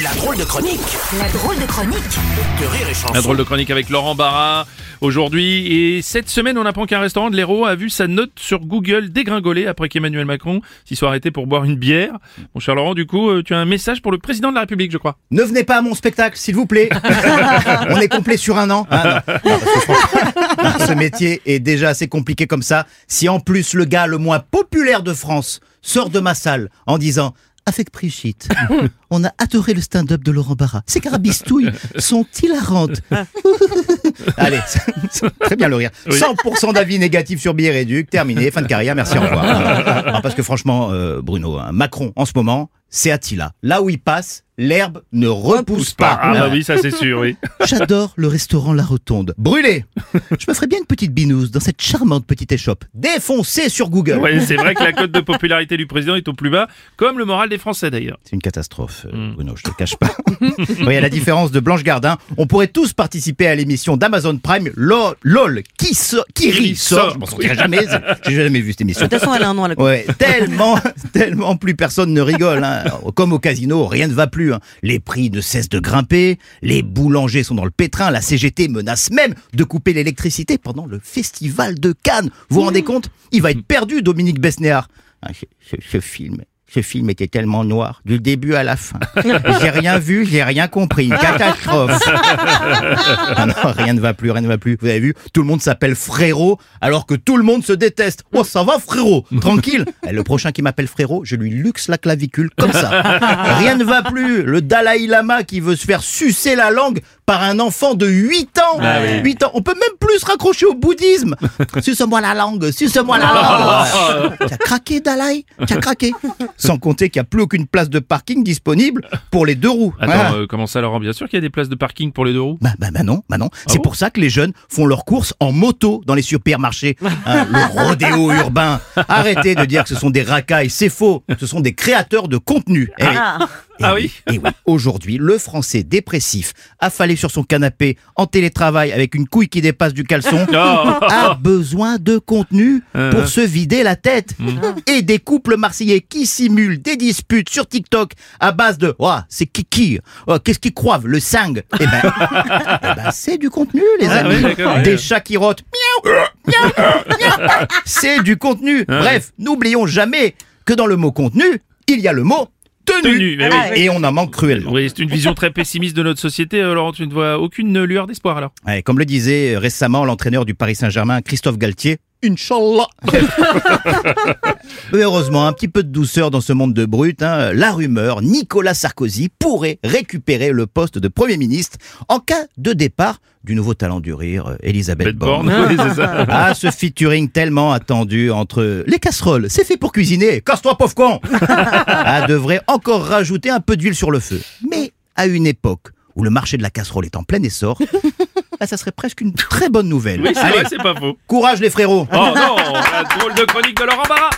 La drôle de chronique La drôle de chronique de Rire et Chanson. La drôle de chronique avec Laurent Barra aujourd'hui. Et cette semaine, on apprend qu'un restaurant de l'Hérault a vu sa note sur Google dégringoler après qu'Emmanuel Macron s'y soit arrêté pour boire une bière. Mon cher Laurent, du coup, euh, tu as un message pour le président de la République, je crois. Ne venez pas à mon spectacle, s'il vous plaît. On est complet sur un an. Ah, non. Non, parce que franchement, ce métier est déjà assez compliqué comme ça. Si en plus le gars le moins populaire de France sort de ma salle en disant avec Brigitte, on a adoré le stand-up de Laurent Barra. Ces carabistouilles sont hilarantes. Allez, c'est très bien le rire. 100% d'avis négatifs sur Billet Réduc. Terminé, fin de carrière, merci, au revoir. Non, parce que franchement, euh, Bruno, hein, Macron, en ce moment, c'est Attila. Là où il passe, l'herbe ne repousse pas. Ah bah oui, ça c'est sûr, oui. J'adore le restaurant La Rotonde. Brûlé Je me ferais bien une petite binouse dans cette charmante petite échoppe. Défoncée sur Google Ouais, c'est vrai que la cote de popularité du président est au plus bas, comme le moral des Français d'ailleurs. C'est une catastrophe, euh, Bruno, je te cache pas. oui, à la différence de Blanche Gardin, on pourrait tous participer à l'émission d'Amazon Prime LOL, LOL qui, so- qui rit, sort. Je m'en sortirai jamais, j'ai jamais vu cette émission. De toute façon, elle a un nom à la Ouais, tellement, tellement plus personne ne rigole. hein. Comme au casino, rien ne va plus. hein. Les prix ne cessent de grimper, les boulangers sont dans le pétrin, la CGT menace même de couper l'électricité pendant le festival de Cannes. Vous vous rendez compte? Il va être perdu, Dominique Besnéard. Ah, ce, ce- ce film, ce film était tellement noir, du début à la fin. J'ai rien vu, j'ai rien compris. Une catastrophe. Ah non, rien ne va plus, rien ne va plus. Vous avez vu, tout le monde s'appelle frérot, alors que tout le monde se déteste. Oh, ça va, frérot? Tranquille. Eh, Le prochain qui m'appelle frérot, je lui luxe la clavicule, comme ça. Rien ne va plus. Le Dalai Lama qui veut se faire sucer la langue par un enfant de 8 ans. Ah oui. 8 ans. On peut même plus se raccrocher au bouddhisme. Suce-moi la langue, suce-moi la langue. Tu as craqué, Dalai? Tu as craqué? Sans compter qu'il n'y a plus aucune place de parking disponible pour les deux roues. Attends, Voilà. euh, comment ça, Laurent Bien sûr qu'il y a des places de parking pour les deux roues. Bah, bah, bah non, bah non. c'est bon pour ça que les jeunes font leurs courses en moto dans les supermarchés. Hein, le rodéo urbain. Arrêtez de dire que ce sont des racailles, c'est faux. Ce sont des créateurs de contenu. Eh Ah oui, eh oui. Aujourd'hui, le français dépressif, affalé sur son canapé, en télétravail avec une couille qui dépasse du caleçon, Oh. a besoin de contenu Euh. pour se vider la tête. Et des couples marseillais qui simulent des disputes sur TikTok à base de Ouah, c'est Kiki, Oh, qu'est-ce qu'ils croivent, le sang Eh ben, eh ben, c'est du contenu, les Ah amis. oui, des chats qui rotent. Miaou, miaou, miaou. C'est du contenu. Bref, n'oublions jamais que dans le mot contenu, il y a le mot tenue. Tenue, mais oui. Et on en manque cruellement. Oui, c'est une vision très pessimiste de notre société. Euh, Laurent, tu ne vois aucune lueur d'espoir alors? Ouais, comme le disait récemment l'entraîneur du Paris Saint-Germain, Christophe Galtier, Inch'Allah. Mais heureusement, un petit peu de douceur dans ce monde de brut. hein. La rumeur, Nicolas Sarkozy pourrait récupérer le poste de Premier ministre en cas de départ du nouveau talent du rire, euh, Elisabeth Borne. oui. Ah, ce featuring tellement attendu entre les casseroles, c'est fait pour cuisiner, casse-toi pauvre con Ah, devrait encore rajouter un peu d'huile sur le feu. Mais à une époque où le marché de la casserole est en plein essor, bah, ça serait presque une très bonne nouvelle. Oui, c'est Allez, vrai, c'est pas faux. courage les frérots Oh non, la drôle de chronique de Laurent Barra